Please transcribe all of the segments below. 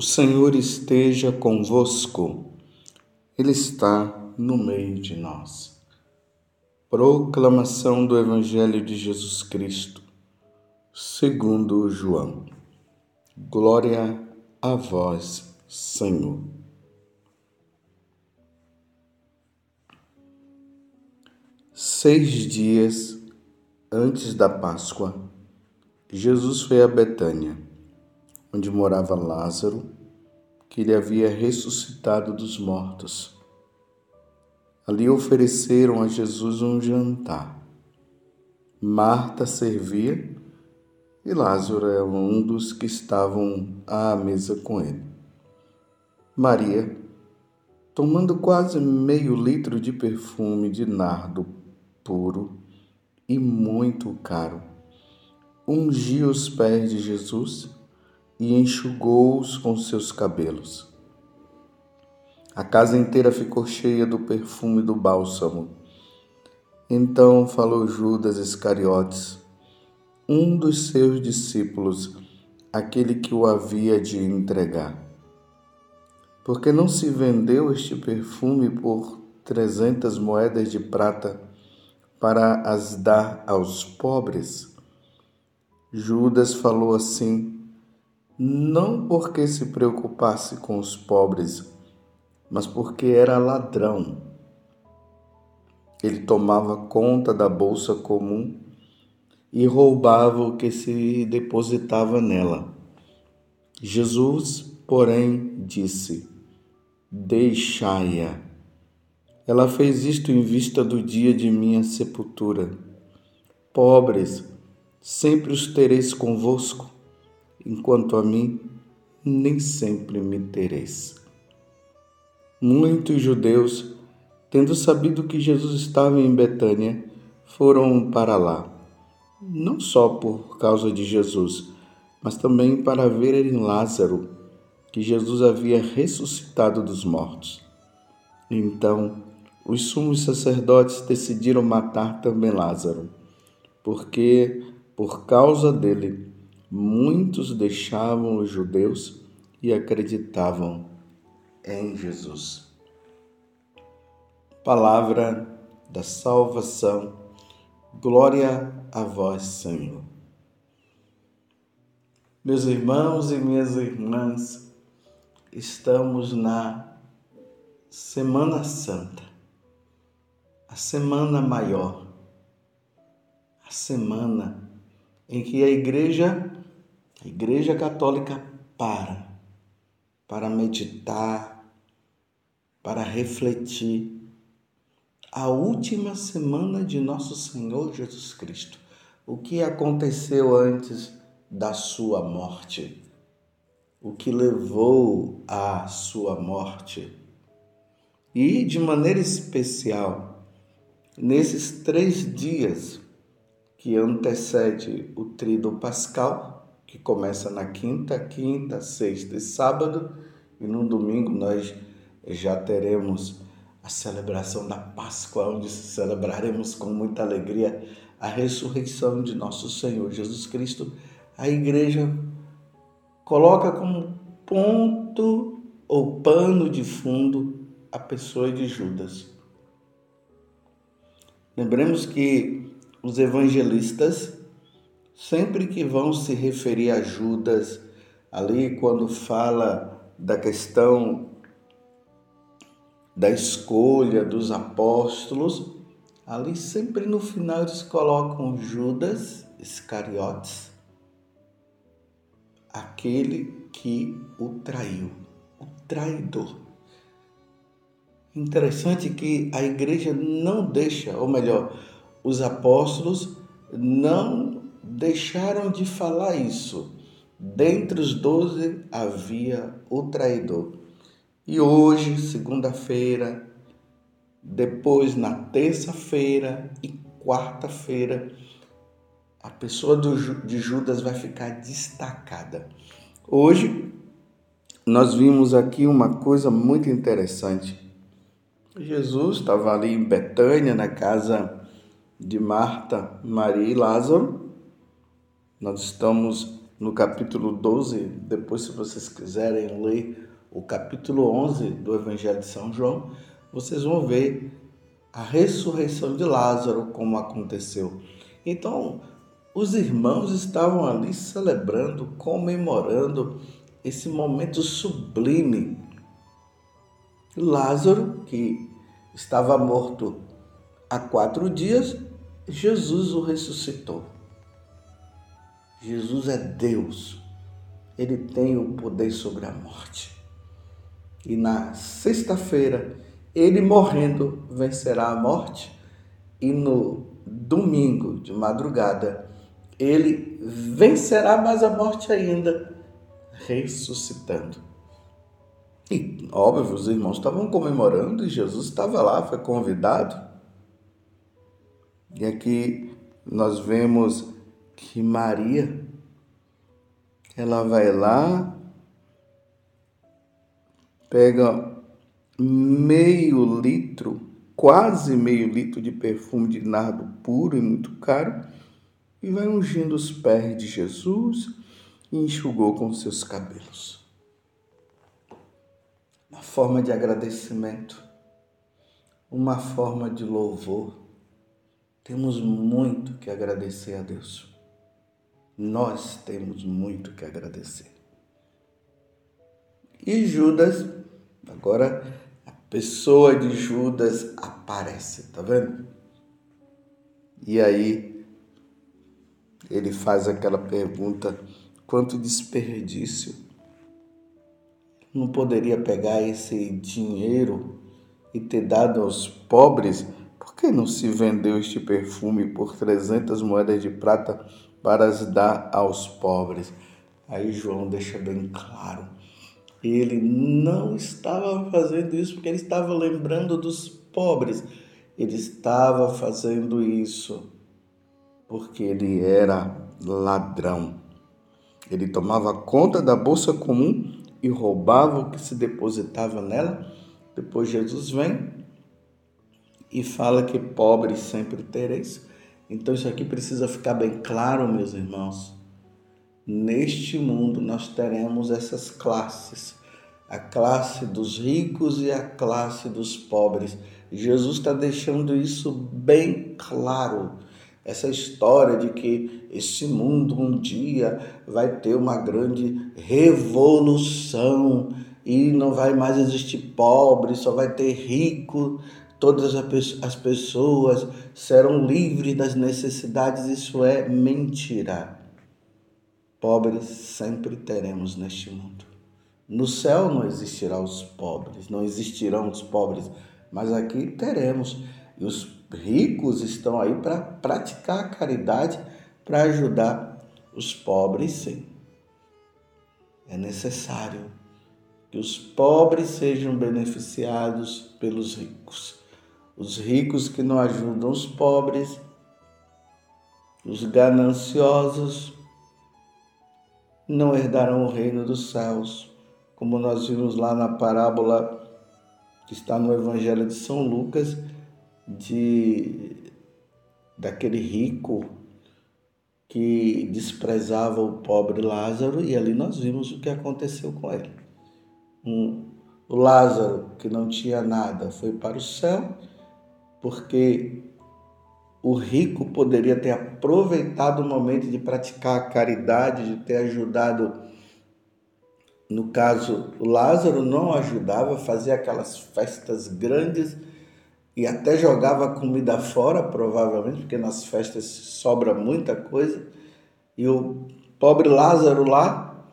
O Senhor esteja convosco, Ele está no meio de nós. Proclamação do Evangelho de Jesus Cristo, segundo João. Glória a vós, Senhor. Seis dias antes da Páscoa, Jesus foi a Betânia onde morava Lázaro, que ele havia ressuscitado dos mortos. Ali ofereceram a Jesus um jantar. Marta servia e Lázaro era um dos que estavam à mesa com ele. Maria, tomando quase meio litro de perfume de nardo puro e muito caro, ungia os pés de Jesus e enxugou-os com seus cabelos. A casa inteira ficou cheia do perfume do bálsamo. Então falou Judas Iscariotes, um dos seus discípulos, aquele que o havia de entregar. Porque não se vendeu este perfume por trezentas moedas de prata para as dar aos pobres? Judas falou assim não porque se preocupasse com os pobres, mas porque era ladrão. Ele tomava conta da bolsa comum e roubava o que se depositava nela. Jesus, porém, disse: Deixai-a. Ela fez isto em vista do dia de minha sepultura. Pobres, sempre os tereis convosco enquanto a mim nem sempre me tereis. Muitos judeus, tendo sabido que Jesus estava em Betânia, foram para lá, não só por causa de Jesus, mas também para verem Lázaro, que Jesus havia ressuscitado dos mortos. Então, os sumos sacerdotes decidiram matar também Lázaro, porque, por causa dele, muitos deixavam os judeus e acreditavam em Jesus. Palavra da salvação, glória a vós, Senhor. Meus irmãos e minhas irmãs, estamos na Semana Santa, a semana maior, a semana em que a igreja a Igreja Católica para para meditar, para refletir a última semana de nosso Senhor Jesus Cristo. O que aconteceu antes da sua morte? O que levou à sua morte? E de maneira especial, nesses três dias que antecede o Tríduo Pascal, que começa na quinta, quinta, sexta e sábado, e no domingo nós já teremos a celebração da Páscoa, onde celebraremos com muita alegria a ressurreição de nosso Senhor Jesus Cristo. A igreja coloca como ponto ou pano de fundo a pessoa de Judas. Lembremos que os evangelistas sempre que vão se referir a Judas, ali quando fala da questão da escolha dos apóstolos, ali sempre no final eles colocam Judas Iscariotes, aquele que o traiu, o traidor. Interessante que a igreja não deixa, ou melhor, os apóstolos não deixaram de falar isso. Dentre os doze havia o traidor. E hoje, segunda-feira, depois na terça-feira e quarta-feira, a pessoa do, de Judas vai ficar destacada. Hoje, nós vimos aqui uma coisa muito interessante. Jesus estava ali em Betânia, na casa de Marta, Maria e Lázaro. Nós estamos no capítulo 12, depois, se vocês quiserem ler o capítulo 11 do Evangelho de São João, vocês vão ver a ressurreição de Lázaro, como aconteceu. Então, os irmãos estavam ali celebrando, comemorando esse momento sublime. Lázaro, que estava morto há quatro dias, Jesus o ressuscitou. Jesus é Deus, ele tem o poder sobre a morte. E na sexta-feira, ele morrendo vencerá a morte, e no domingo de madrugada, ele vencerá mais a morte ainda, ressuscitando. E, óbvio, os irmãos estavam comemorando e Jesus estava lá, foi convidado. E aqui nós vemos que Maria, ela vai lá, pega meio litro, quase meio litro de perfume de nardo puro e muito caro, e vai ungindo os pés de Jesus e enxugou com seus cabelos. Uma forma de agradecimento, uma forma de louvor. Temos muito que agradecer a Deus. Nós temos muito que agradecer. E Judas, agora a pessoa de Judas aparece, tá vendo? E aí ele faz aquela pergunta: quanto desperdício? Não poderia pegar esse dinheiro e ter dado aos pobres? Por que não se vendeu este perfume por 300 moedas de prata para as dar aos pobres? Aí João deixa bem claro. Ele não estava fazendo isso porque ele estava lembrando dos pobres. Ele estava fazendo isso porque ele era ladrão. Ele tomava conta da bolsa comum e roubava o que se depositava nela. Depois Jesus vem e fala que pobres sempre tereis. Então isso aqui precisa ficar bem claro, meus irmãos. Neste mundo nós teremos essas classes, a classe dos ricos e a classe dos pobres. Jesus está deixando isso bem claro essa história de que esse mundo um dia vai ter uma grande revolução e não vai mais existir pobre, só vai ter rico, todas as pessoas serão livres das necessidades, isso é mentira. Pobres sempre teremos neste mundo. No céu não existirão os pobres, não existirão os pobres, mas aqui teremos. E os ricos estão aí para praticar a caridade, para ajudar os pobres, sim. É necessário que os pobres sejam beneficiados pelos ricos. Os ricos que não ajudam os pobres, os gananciosos, não herdarão o reino dos céus, como nós vimos lá na parábola que está no Evangelho de São Lucas, de daquele rico que desprezava o pobre Lázaro e ali nós vimos o que aconteceu com ele. Um, o Lázaro, que não tinha nada, foi para o céu porque o rico poderia ter aproveitado o momento de praticar a caridade, de ter ajudado. No caso, o Lázaro não ajudava, fazia aquelas festas grandes e até jogava comida fora, provavelmente, porque nas festas sobra muita coisa. E o pobre Lázaro lá,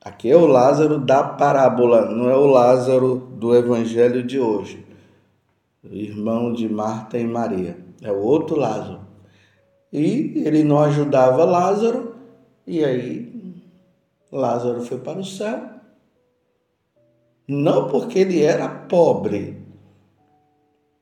aqui é o Lázaro da parábola, não é o Lázaro do evangelho de hoje. Irmão de Marta e Maria, é o outro Lázaro. E ele não ajudava Lázaro, e aí Lázaro foi para o céu. Não porque ele era pobre,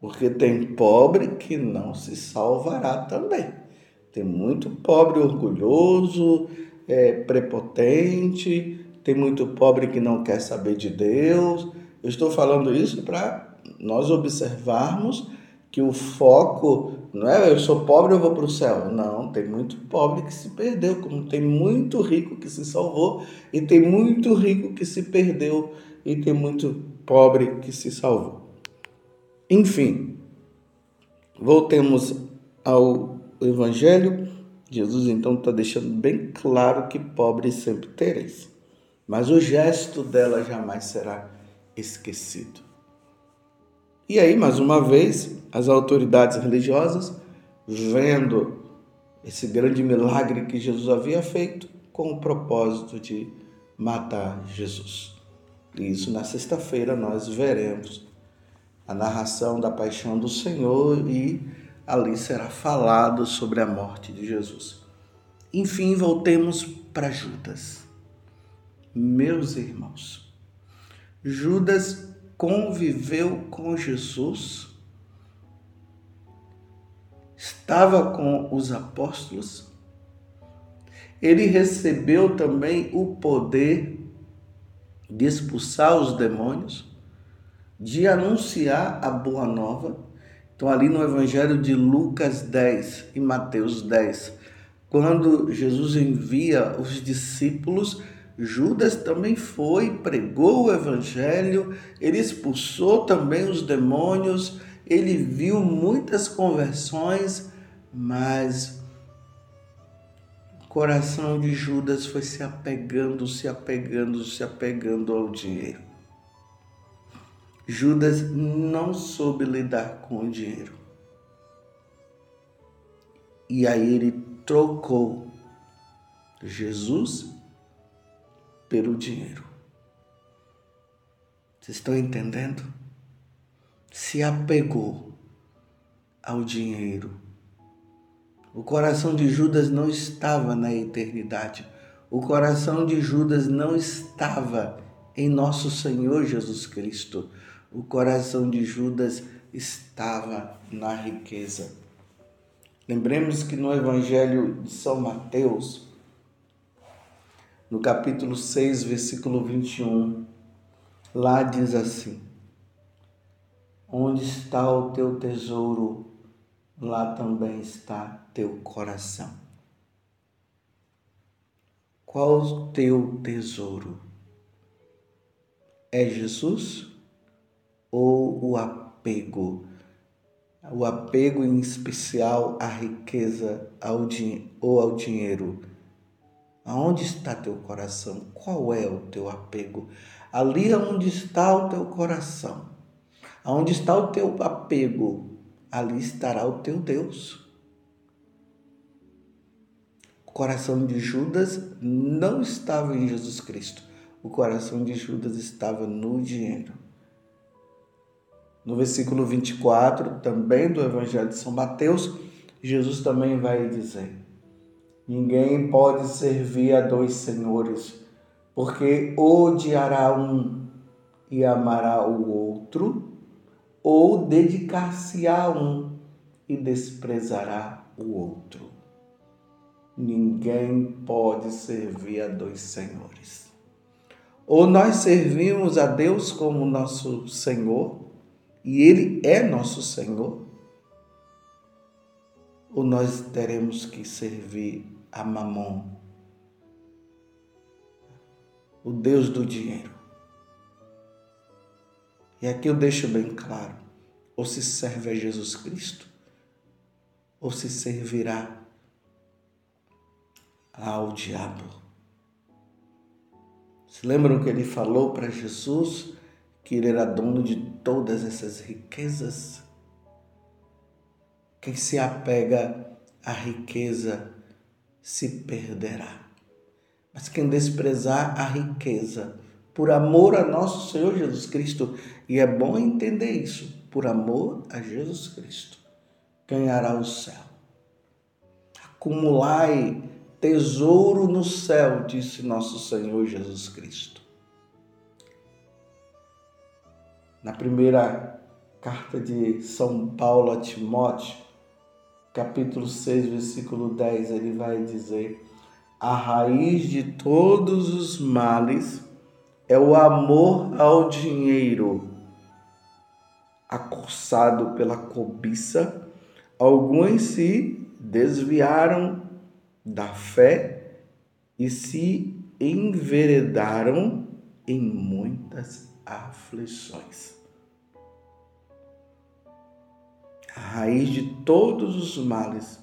porque tem pobre que não se salvará também. Tem muito pobre orgulhoso, é, prepotente, tem muito pobre que não quer saber de Deus. Eu estou falando isso para nós observarmos que o foco Não é eu sou pobre, eu vou para o céu. Não, tem muito pobre que se perdeu, como tem muito rico que se salvou, e tem muito rico que se perdeu, e tem muito pobre que se salvou. Enfim, voltemos ao Evangelho. Jesus então está deixando bem claro que pobres sempre tereis, mas o gesto dela jamais será esquecido. E aí, mais uma vez, as autoridades religiosas, vendo esse grande milagre que Jesus havia feito, com o propósito de matar Jesus. E isso na sexta-feira nós veremos a narração da paixão do Senhor e ali será falado sobre a morte de Jesus. Enfim, voltemos para Judas. Meus irmãos, Judas conviveu com Jesus, estava com os apóstolos, ele recebeu também o poder de expulsar os demônios, de anunciar a boa nova. Então, ali no Evangelho de Lucas 10 e Mateus 10, quando Jesus envia os discípulos, Judas também foi, pregou o evangelho, ele expulsou também os demônios, ele viu muitas conversões, mas o coração de Judas foi se apegando, se apegando, se apegando ao dinheiro. Judas não soube lidar com o dinheiro. E aí ele trocou Jesus pelo dinheiro. Vocês estão entendendo? Se apegou ao dinheiro. O coração de Judas não estava na eternidade. O coração de Judas não estava em nosso Senhor Jesus Cristo. O coração de Judas estava na riqueza. Lembremos que no Evangelho de São Mateus, no capítulo 6, versículo 21, lá diz assim: Onde está o teu tesouro, lá também está teu coração. Qual o teu tesouro? É Jesus ou o apego? O apego em especial à riqueza ao ou ao dinheiro Aonde está teu coração? Qual é o teu apego? Ali onde está o teu coração, aonde está o teu apego, ali estará o teu Deus. O coração de Judas não estava em Jesus Cristo. O coração de Judas estava no dinheiro. No versículo 24, também do Evangelho de São Mateus, Jesus também vai dizer: Ninguém pode servir a dois senhores, porque odiará um e amará o outro, ou dedicar-se a um e desprezará o outro. Ninguém pode servir a dois senhores. Ou nós servimos a Deus como nosso Senhor, e Ele é nosso Senhor, ou nós teremos que servir a Mamon, o Deus do dinheiro. E aqui eu deixo bem claro: ou se serve a Jesus Cristo, ou se servirá ao diabo. Se lembram que ele falou para Jesus que ele era dono de todas essas riquezas? Quem se apega à riqueza se perderá. Mas quem desprezar a riqueza por amor a nosso Senhor Jesus Cristo, e é bom entender isso, por amor a Jesus Cristo, ganhará o céu. Acumulai tesouro no céu, disse nosso Senhor Jesus Cristo. Na primeira carta de São Paulo a Timóteo, capítulo 6, versículo 10, ele vai dizer: A raiz de todos os males é o amor ao dinheiro, acossado pela cobiça, alguns se desviaram da fé e se enveredaram em muitas aflições. A raiz de todos os males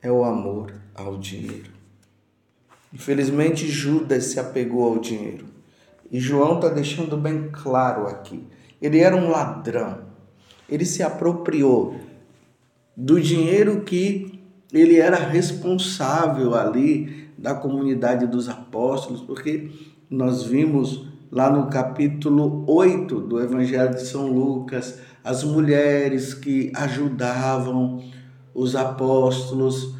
é o amor ao dinheiro. Infelizmente, Judas se apegou ao dinheiro. E João está deixando bem claro aqui. Ele era um ladrão. Ele se apropriou do dinheiro que ele era responsável ali da comunidade dos apóstolos, porque nós vimos lá no capítulo 8 do Evangelho de São Lucas as mulheres que ajudavam os apóstolos,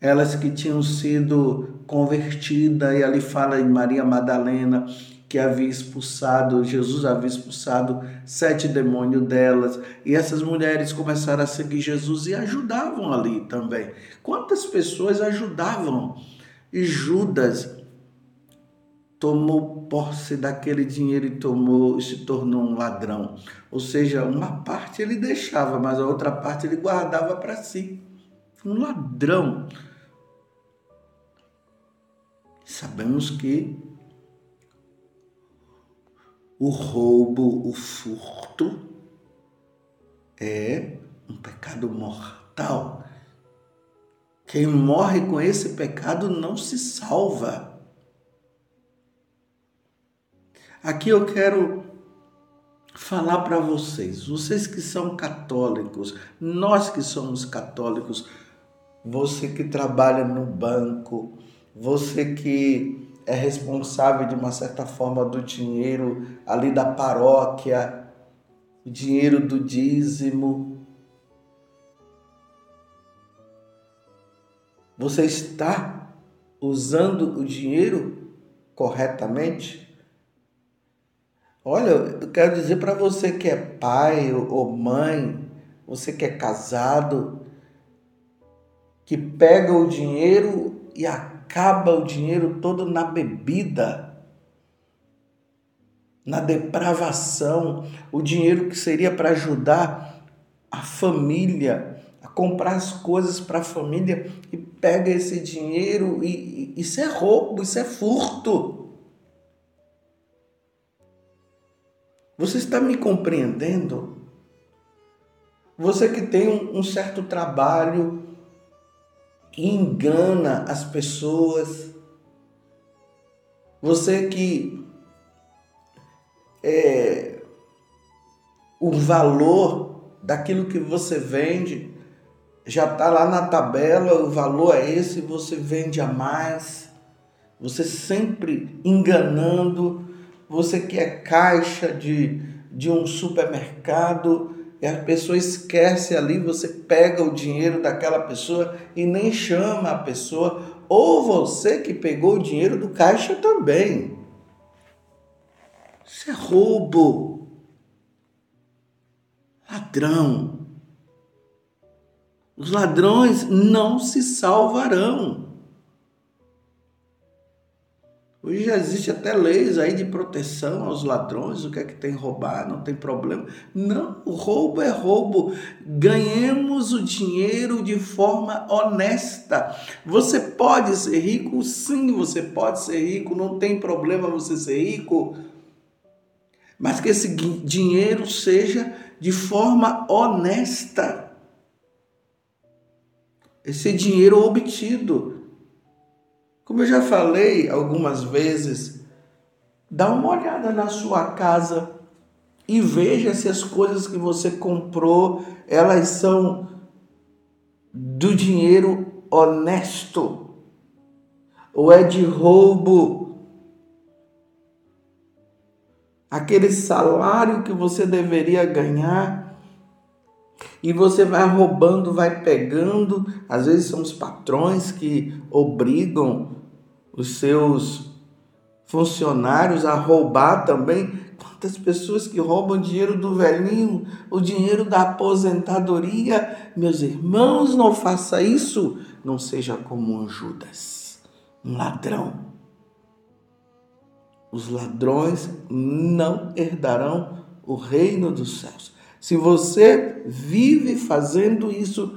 elas que tinham sido convertidas, e ali fala em Maria Madalena, que havia expulsado, Jesus havia expulsado sete demônios delas, e essas mulheres começaram a seguir Jesus e ajudavam ali também. Quantas pessoas ajudavam? E Judas tomou posse daquele dinheiro e tomou se tornou um ladrão. Ou seja, uma parte ele deixava, mas a outra parte ele guardava para si. Um ladrão. Sabemos que o roubo, o furto é um pecado mortal. Quem morre com esse pecado não se salva. Aqui eu quero falar para vocês, vocês que são católicos, nós que somos católicos, você que trabalha no banco, você que é responsável de uma certa forma do dinheiro ali da paróquia, o dinheiro do dízimo. Você está usando o dinheiro corretamente? Olha, eu quero dizer para você que é pai ou mãe, você que é casado, que pega o dinheiro e acaba o dinheiro todo na bebida, na depravação, o dinheiro que seria para ajudar a família, a comprar as coisas para a família e pega esse dinheiro e, e isso é roubo, isso é furto. Você está me compreendendo? Você que tem um, um certo trabalho e engana as pessoas. Você que é, o valor daquilo que você vende já está lá na tabela, o valor é esse, você vende a mais. Você sempre enganando você que é caixa de, de um supermercado e a pessoa esquece ali, você pega o dinheiro daquela pessoa e nem chama a pessoa, ou você que pegou o dinheiro do caixa também. Isso é roubo. Ladrão. Os ladrões não se salvarão. Hoje já existe até leis aí de proteção aos ladrões, o que é que tem roubar, não tem problema. Não, roubo é roubo. Ganhemos o dinheiro de forma honesta. Você pode ser rico? Sim, você pode ser rico, não tem problema você ser rico. Mas que esse dinheiro seja de forma honesta. Esse dinheiro obtido como eu já falei algumas vezes, dá uma olhada na sua casa e veja se as coisas que você comprou, elas são do dinheiro honesto ou é de roubo. Aquele salário que você deveria ganhar e você vai roubando, vai pegando. Às vezes são os patrões que obrigam os seus funcionários a roubar também. Quantas pessoas que roubam dinheiro do velhinho, o dinheiro da aposentadoria. Meus irmãos, não faça isso. Não seja como um Judas, um ladrão. Os ladrões não herdarão o reino dos céus. Se você vive fazendo isso,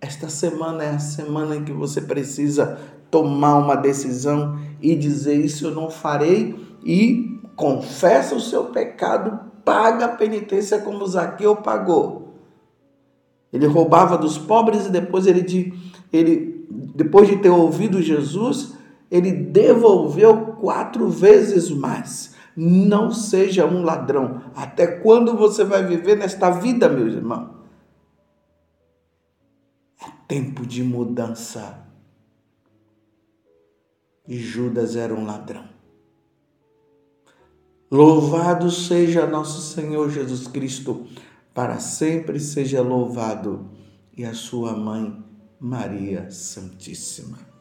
esta semana é a semana em que você precisa tomar uma decisão e dizer: Isso eu não farei, e confessa o seu pecado, paga a penitência como Zaqueu pagou. Ele roubava dos pobres e depois ele, ele depois de ter ouvido Jesus, ele devolveu quatro vezes mais. Não seja um ladrão. Até quando você vai viver nesta vida, meu irmão? É tempo de mudança. E Judas era um ladrão. Louvado seja nosso Senhor Jesus Cristo, para sempre seja louvado, e a sua mãe, Maria Santíssima.